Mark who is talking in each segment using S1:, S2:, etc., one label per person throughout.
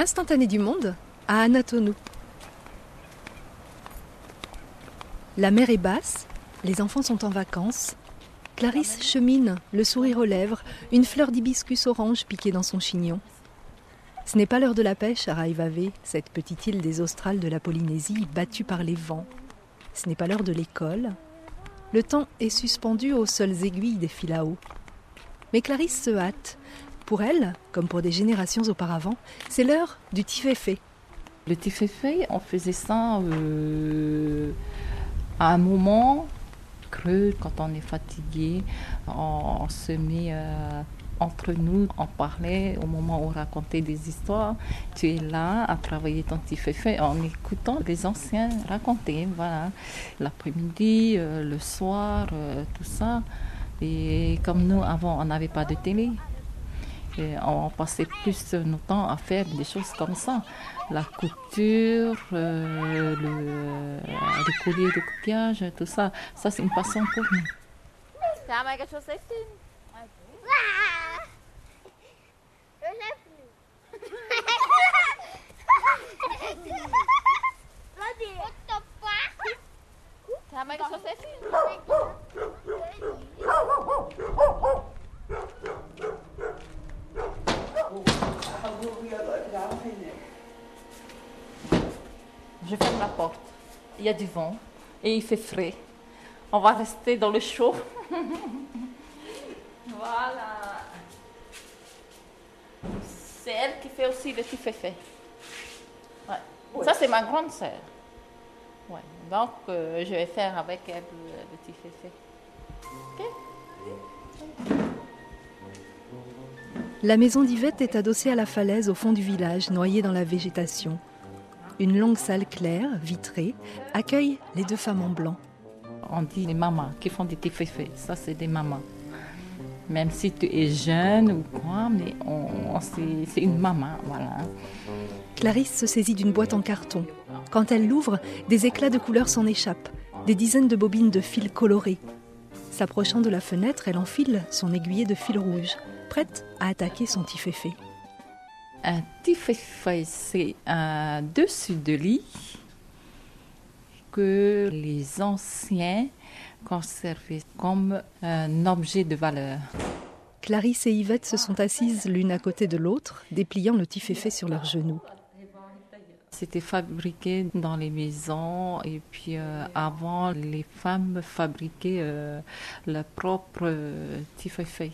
S1: Instantané du monde à Anatonou. La mer est basse, les enfants sont en vacances. Clarisse chemine, le sourire aux lèvres, une fleur d'hibiscus orange piquée dans son chignon. Ce n'est pas l'heure de la pêche à Raivave, cette petite île des Australes de la Polynésie battue par les vents. Ce n'est pas l'heure de l'école. Le temps est suspendu aux seules aiguilles des eau. Mais Clarisse se hâte. Pour elle, comme pour des générations auparavant, c'est l'heure du tiféfé.
S2: Le tiféfé, on faisait ça euh, à un moment creux, quand on est fatigué, on, se met euh, entre nous, on parlait au moment où on racontait des histoires. Tu es là à travailler ton tiféfé en écoutant les anciens raconter, voilà, l'après-midi, euh, le soir, tout ça. Et comme nous, avant, on n'avait pas de télé. Et on passait plus notre temps à faire des choses comme ça. La couture, euh, le, les colliers de coupillage, tout ça. Ça, c'est une passion pour nous. Je ferme la porte. Il y a du vent et il fait frais. On va rester dans le chaud. voilà. C'est elle qui fait aussi le petit fait. Ouais. Ça, c'est ma grande sœur. Ouais. Donc, euh, je vais faire avec elle le, petit féfé.
S1: La maison d'Yvette est adossée à la falaise au fond du village, noyée dans la végétation. Une longue salle claire, vitrée, accueille les deux femmes en blanc.
S2: On dit les mamans qui font des féfés. Ça, c'est des mamans. Même si tu es jeune ou quoi, mais c'est une maman, voilà.
S1: Clarisse se saisit d'une boîte en carton. Quand elle l'ouvre, des éclats de couleurs s'en échappent, des dizaines de bobines de fils colorés. S'approchant de la fenêtre, elle enfile son aiguillet de fil rouge, prête à attaquer son tiféfé.
S2: Un tiféfé, c'est un dessus de lit que les anciens conservaient comme un objet de valeur.
S1: Clarisse et Yvette se sont assises l'une à côté de l'autre, dépliant le tiféfé sur leurs genoux.
S2: C'était fabriqué dans les maisons et puis euh, avant, les femmes fabriquaient euh, leur propre euh, tiféfé.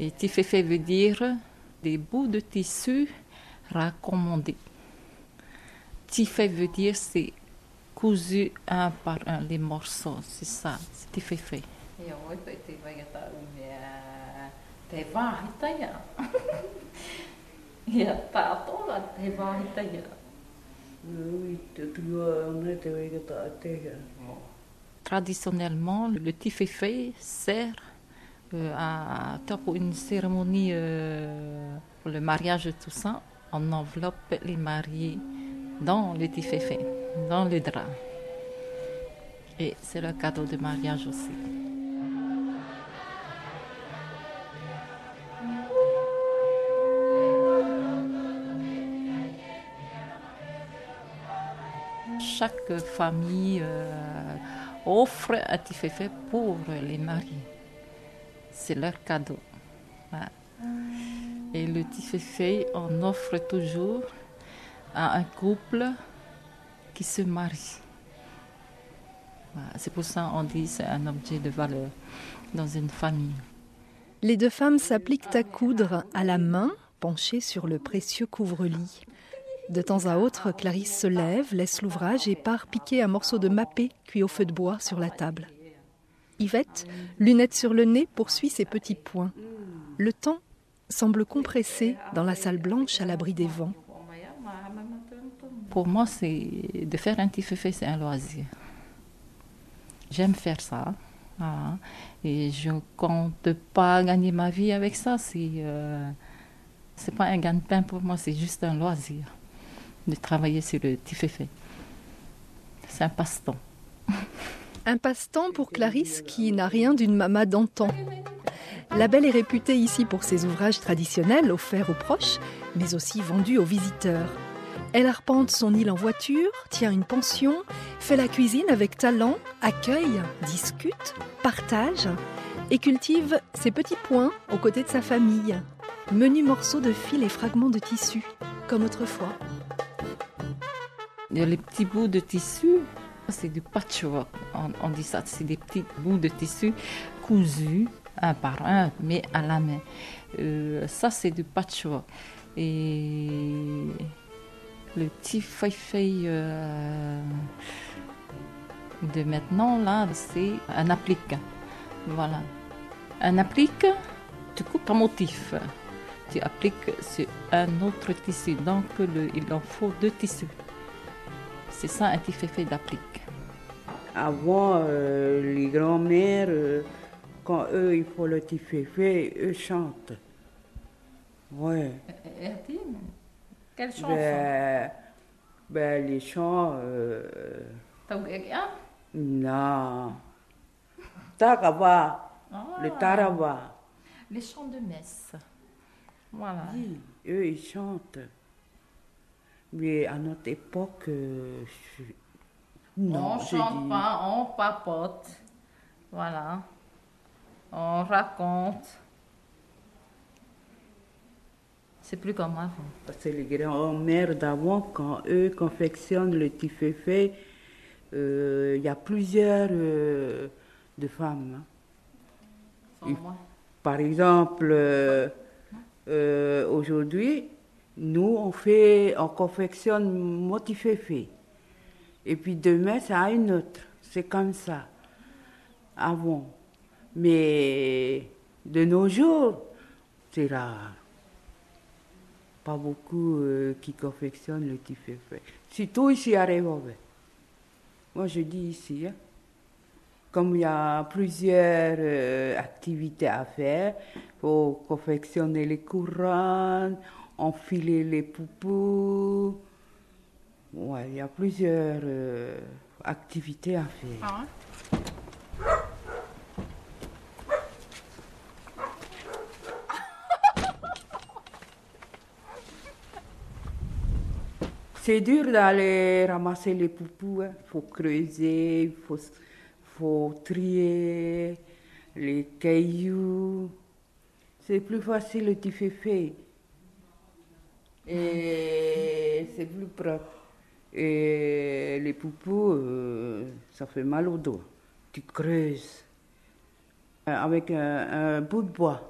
S2: Et tiféfé veut dire des bouts de tissu raccommodés. Tifé veut dire c'est cousu un par un les morceaux, c'est ça, c'est tiféfé. Traditionnellement, le tiféfé sert à, pour une cérémonie euh, pour le mariage tout ça. On enveloppe les mariés dans le tiféfé, dans le drap. Et c'est le cadeau de mariage aussi. chaque famille euh, offre un tiféfé pour les mariés. C'est leur cadeau. Et le tiféfé, on offre toujours à un couple qui se marie. C'est pour ça qu'on dit c'est un objet de valeur dans une famille.
S1: Les deux femmes s'appliquent à coudre à la main, penchées sur le précieux couvre-lit. De temps à autre, Clarisse se lève, laisse l'ouvrage et part piquer un morceau de mappé cuit au feu de bois sur la table. Yvette, lunettes sur le nez, poursuit ses petits points. Le temps semble compressé dans la salle blanche à l'abri des vents.
S2: Pour moi, c'est de faire un petit feu c'est un loisir. J'aime faire ça. Et je ne compte pas gagner ma vie avec ça. C'est euh, c'est pas un gagne-pain pour moi, c'est juste un loisir de travailler sur le tiféfé. C'est un passe-temps.
S1: Un passe-temps pour Clarisse qui n'a rien d'une maman d'antan. La Belle est réputée ici pour ses ouvrages traditionnels offerts aux proches, mais aussi vendus aux visiteurs. Elle arpente son île en voiture, tient une pension, fait la cuisine avec talent, accueille, discute, partage et cultive ses petits points aux côtés de sa famille. Menus morceaux de fil et fragments de tissu, comme autrefois.
S2: Les petits bouts de tissu, c'est du patchwork. On, dit ça, c'est des petits bouts de tissu cousus un par un, mais à la main. Euh, ça, c'est du patchwork. Et le petit feuille euh, de maintenant, là, c'est un applique. Voilà. Un applique, tu coupes un motif. Tu appliques sur un autre tissu. Donc, il en faut deux tissus. C'est ça un petit fait d'applique.
S3: Avant, euh, les grands-mères, euh, quand eux, ils font le petit fait, eux chantent. Ouais.
S2: Quelle chanson?
S3: Ben, ben, les chants. Euh... Non. Taraba. Ah. Le Taraba.
S2: Les chants de messe. Voilà.
S3: Oui, eux, ils chantent. Mais à notre époque, euh,
S2: non, on ne chante pas, on papote. Voilà. On raconte. C'est plus comme avant.
S3: C'est les grands-mères d'avant, quand eux confectionnent le tiféfé, euh, il y a plusieurs euh, de femmes.
S2: Hein.
S3: Par exemple, aujourd'hui, nous, on fait, on confectionne motiféfé. Et puis demain, ça a une autre. C'est comme ça. Avant. Mais de nos jours, c'est rare pas beaucoup euh, qui confectionnent le fait. Surtout ici à Révové. Moi, je dis ici. Hein. Comme il y a plusieurs euh, activités à faire, il faut confectionner les couronnes, enfiler les poupous. Ouais, il y a plusieurs euh, activités à faire. Ah C'est dur d'aller ramasser les poupous. Il hein. faut creuser, il faut, faut trier les cailloux. C'est plus facile, fais fait. Et c'est plus propre. Et les poupous, euh, ça fait mal au dos. Tu creuses avec un, bout de bois.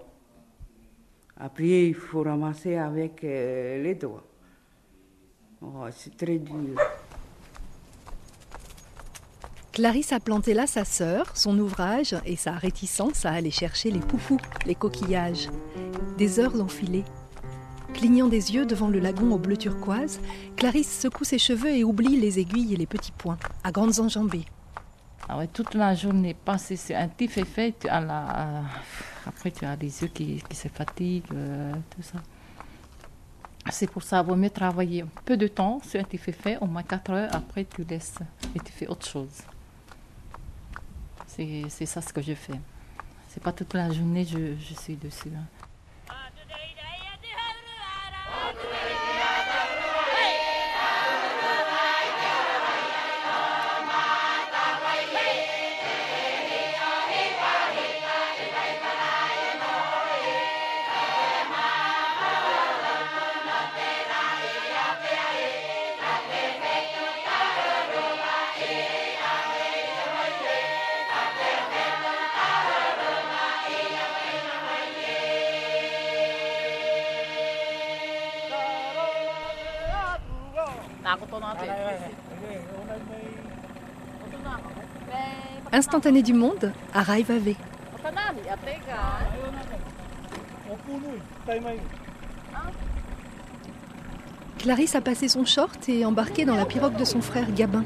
S3: Après, il faut ramasser avec euh, les doigts. Oh, c'est très dur.
S1: Clarisse a planté là sa sœur, son ouvrage et sa réticence à aller chercher les poufous, les coquillages. Des heures ont filé. Clignant des yeux devant le lagon au bleu turquoise, Clarisse secoue ses cheveux et oublie les aiguilles et les petits points, à grandes enjambées.
S2: Ah toute la journée passée c'est un petit fait, après tu as les yeux qui, se fatiguent, euh, tout ça. C'est pour ça, qu'il vaut mieux travailler peu de temps sur un fait fait, au moins 4 heures, après tu laisses et tu fais autre chose. C'est ça ce que je fais. C'est pas toute la journée je, je suis dessus. Hein.
S1: Instantané du monde à Raivave. Clarisse a passé son short et embarqué dans la pirogue de son frère Gabin.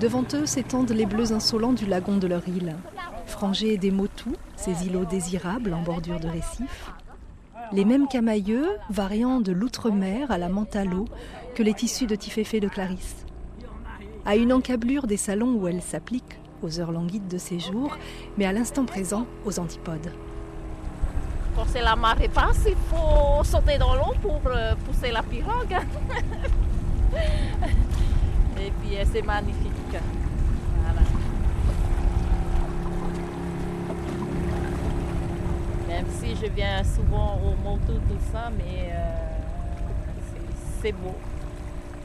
S1: Devant eux s'étendent les bleus insolents du lagon de leur île, frangés des motus, ces îlots désirables en bordure de récifs. Les mêmes camailleux, variant de l'outre-mer à la l'eau, que les tissus de Tiféfé de Clarisse. À une encablure des salons où elle s'applique aux heures languides de ses jours, mais à l'instant présent aux antipodes.
S2: Quand c'est la marée basse, il faut sauter dans l'eau pour euh, pousser la pirogue. Et puis euh, c'est magnifique. Voilà. Même si je viens souvent au moto, tout ça, mais euh, c'est beau.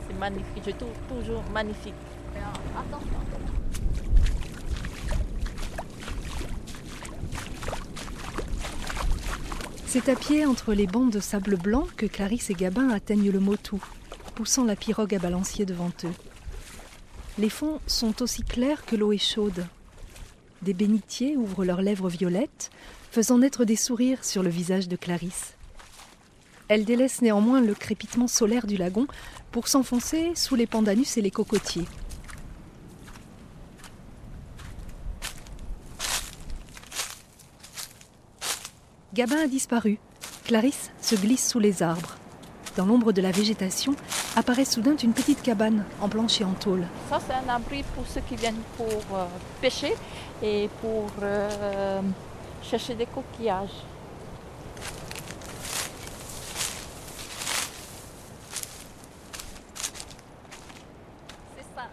S2: C'est magnifique. Je trouve toujours magnifique.
S1: C'est à pied entre les bancs de sable blanc que Clarisse et Gabin atteignent le Motu, poussant la pirogue à balancier devant eux. Les fonds sont aussi clairs que l'eau est chaude. Des bénitiers ouvrent leurs lèvres violettes, faisant naître des sourires sur le visage de Clarisse. Elle délaisse néanmoins le crépitement solaire du lagon pour s'enfoncer sous les pandanus et les cocotiers. Gabin a disparu. Clarisse se glisse sous les arbres. Dans l'ombre de la végétation apparaît soudain une petite cabane en plancher en tôle.
S2: Ça, c'est un abri pour ceux qui viennent pour euh, pêcher et pour euh, chercher des coquillages. C'est ça.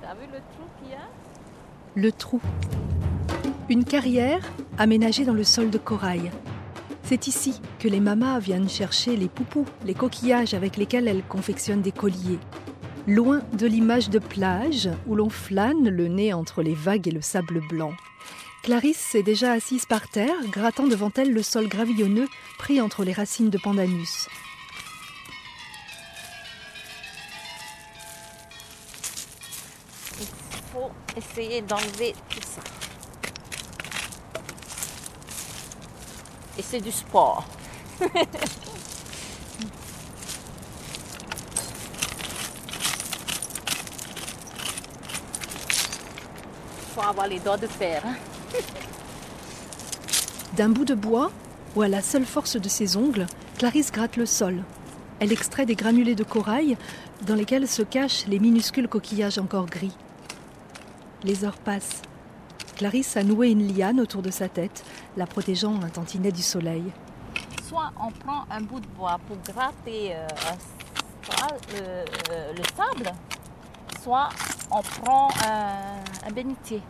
S2: T'as vu le trou qu'il y a?
S1: Le trou. Une carrière aménagée dans le sol de corail. C'est ici que les mamas viennent chercher les poupous, les coquillages avec lesquels elles confectionnent des colliers. Loin de l'image de plage où l'on flâne le nez entre les vagues et le sable blanc. Clarisse est déjà assise par terre, grattant devant elle le sol gravillonneux pris entre les racines de pandanus.
S2: Il faut essayer d'enlever tout ça. Et c'est du sport. Il faut avoir les doigts de fer. hein.
S1: D'un bout de bois, ou à la seule force de ses ongles, Clarisse gratte le sol. Elle extrait des granulés de corail dans lesquels se cachent les minuscules coquillages encore gris. Les heures passent. Clarisse a noué une liane autour de sa tête, la protégeant un tantinet du soleil.
S2: Soit on prend un bout de bois pour gratter euh, euh, le sable, soit on prend un, bénitier.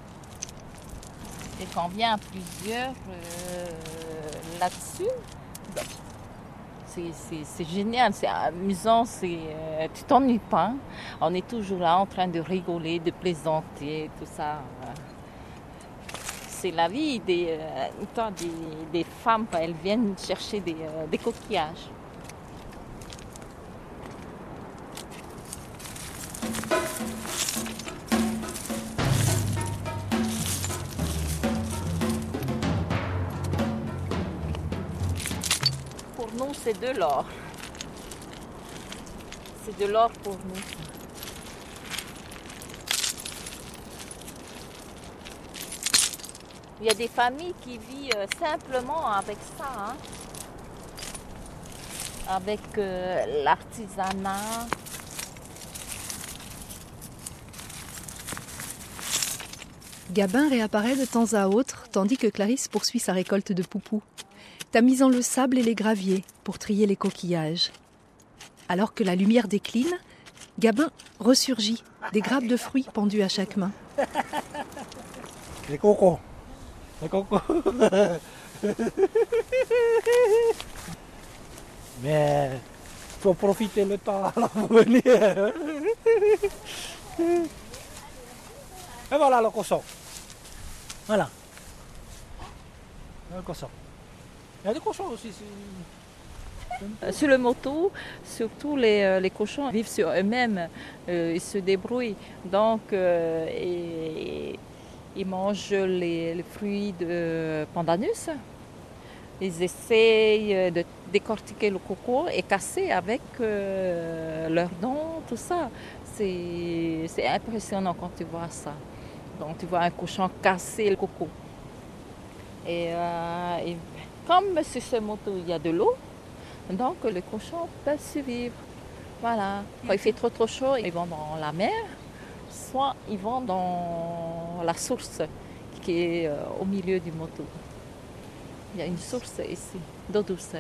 S2: Et quand vient plusieurs euh, là-dessus, c'est- génial, c'est amusant, c'est, tu t'ennuies pas. On est toujours là en train de rigoler, de plaisanter, tout ça. C'est la vie des, euh, des, femmes elles viennent chercher euh, des coquillages. Pour nous, c'est de l'or. C'est de l'or pour nous. Il y a des familles qui vivent euh, simplement avec ça, hein. avec euh, l'artisanat.
S1: Gabin réapparaît de temps à autre, tandis que Clarisse poursuit sa récolte de poupous, tamisant le sable et les graviers pour trier les coquillages. Alors que la lumière décline, Gabin ressurgit, des grappes de fruits pendues à chaque main.
S4: Les cocos. Cocos. Mais faut profiter le temps à venir. Et voilà le cochon. Voilà. Le cochon. Il y a des cochons aussi.
S2: Euh, Sur le moto, surtout les, euh, les cochons vivent sur eux-mêmes, euh, ils se débrouillent. Donc, et- ils mangent les, fruits de pandanus. Ils essayent de décortiquer le coco et casser avec euh, leurs dents, tout ça. C'est impressionnant quand tu vois ça. Donc, tu vois un cochon casser le coco. Et, euh, et comme sur ce moto, il y a de l'eau, donc les cochons peuvent survivre. Voilà. Quand il fait trop trop chaud, ils vont dans la mer, soit ils vont dans la source qui est euh, au milieu du moto. Il y a une source ici, d'eau douce.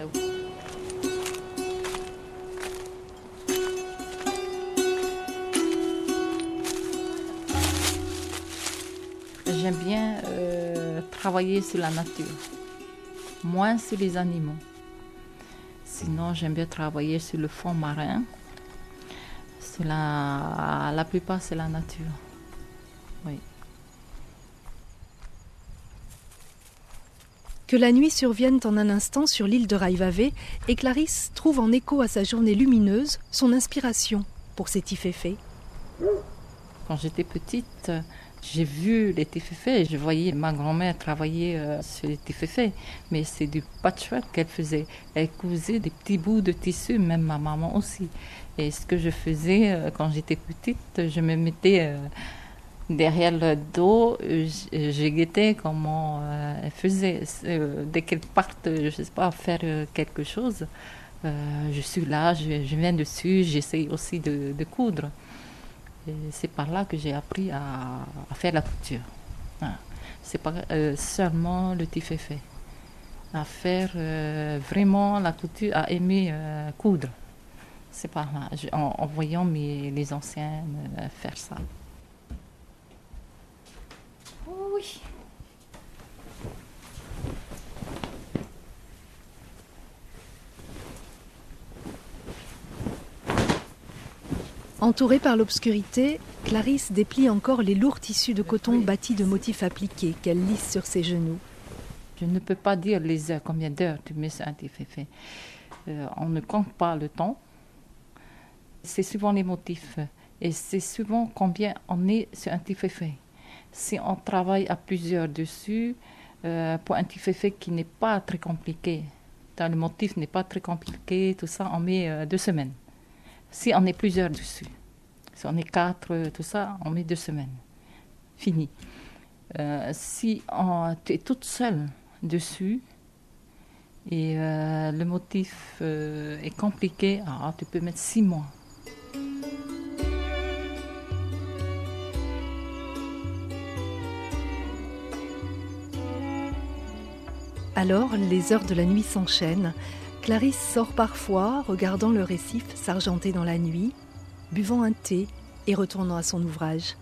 S2: J'aime bien euh, travailler sur la nature, moins sur les animaux. Sinon, j'aime bien travailler sur le fond marin. La, la plupart, c'est la nature.
S1: Que la nuit survienne en un instant sur l'île de Raivave et Clarisse trouve en écho à sa journée lumineuse son inspiration pour cet iféfé.
S2: Quand j'étais petite, j'ai vu les tiféfés et je voyais ma grand-mère travailler euh, sur les tiféfés. Mais c'est du patchwork qu'elle faisait. Elle cousait des petits bouts de tissu, même ma maman aussi. Et ce que je faisais euh, quand j'étais petite, je me mettais euh, derrière le dos, je, guettais comment elle faisait. dès qu'elle parte, je sais pas, faire quelque chose, je suis là, je, viens dessus, j'essaie aussi de coudre c'est par là que j'ai appris à, faire la couture. Ah. C'est pas euh, seulement le fait À faire euh, vraiment la couture, à aimer euh, coudre. C'est par là, en, voyant mes, les anciens faire ça.
S1: Entourée par l'obscurité, Clarisse déplie encore les lourds tissus de coton bâtis de motifs appliqués qu'elle lisse sur ses genoux.
S2: Je ne peux pas dire les heures, combien d'heures tu mets sur un fait. Euh, on ne compte pas le temps. C'est souvent les motifs. Et c'est souvent combien on est sur un fait. Si on travaille à plusieurs dessus, euh, pour un fait qui n'est pas très compliqué, le motif n'est pas très compliqué, tout ça, on met euh, deux semaines. Si on est plusieurs dessus, si on est quatre, tout ça, on met deux semaines. Fini. Euh, si tu es toute seule dessus et euh, le motif euh, est compliqué, ah, tu peux mettre six mois.
S1: Alors, les heures de la nuit s'enchaînent Clarisse sort parfois, regardant le récif s'argenter dans la nuit, buvant un thé et retournant à son ouvrage.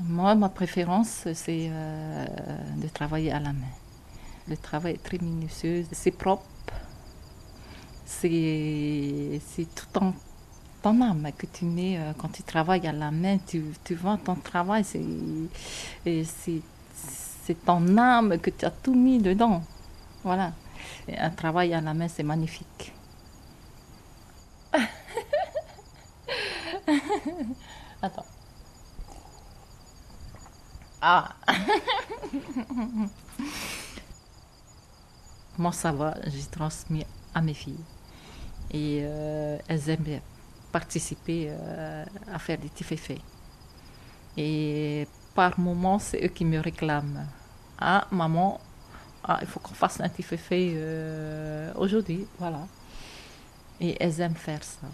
S2: Moi, ma préférence, c'est euh, de travailler à la main. Le travail est très minutieux, c'est propre, c'est tout en ton âme que tu mets euh, quand tu travailles à la main. Tu, tu vois ton travail, c'est ton âme que tu as tout mis dedans. Voilà un travail à la main, c'est magnifique. Attends. Ah Moi, ça va, j'ai transmis à mes filles. Et euh, elles aiment bien participer euh, à faire des petits Et par moments, c'est eux qui me réclament. Ah, maman, ah, il faut qu'on fasse un petit fait euh, aujourd'hui, voilà. Et elles aiment faire ça.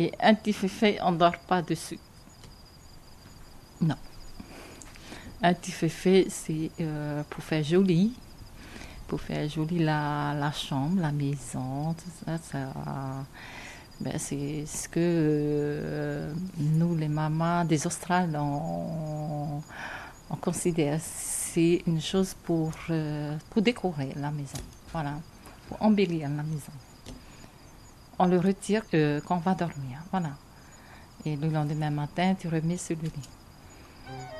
S2: Et un petit fait, on ne dort pas dessus. Non. Un petit fait, c'est euh, pour faire joli, pour faire joli la, la chambre, la maison, tout ça. ça ben, c'est ce que euh, nous, les mamans des Australes, on, considère. C'est une chose pour, euh, pour décorer la maison, voilà, pour embellir la maison. On le retire quand on va dormir, voilà. Et le lendemain matin, tu remets sur le lit.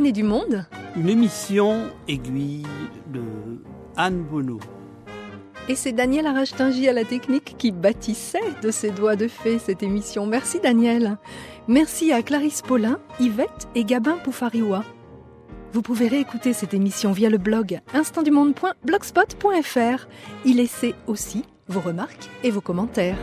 S1: Du monde
S4: Une émission aiguille de Anne Bonneau.
S1: Et c'est Daniel Arachtingi à la technique qui bâtissait de ses doigts de fée cette émission. Merci Daniel. Merci à Clarisse Paulin, Yvette et Gabin Poufariwa. Vous pouvez réécouter cette émission via le blog instantdumonde.blogspot.fr. Y laisser aussi vos remarques et vos commentaires.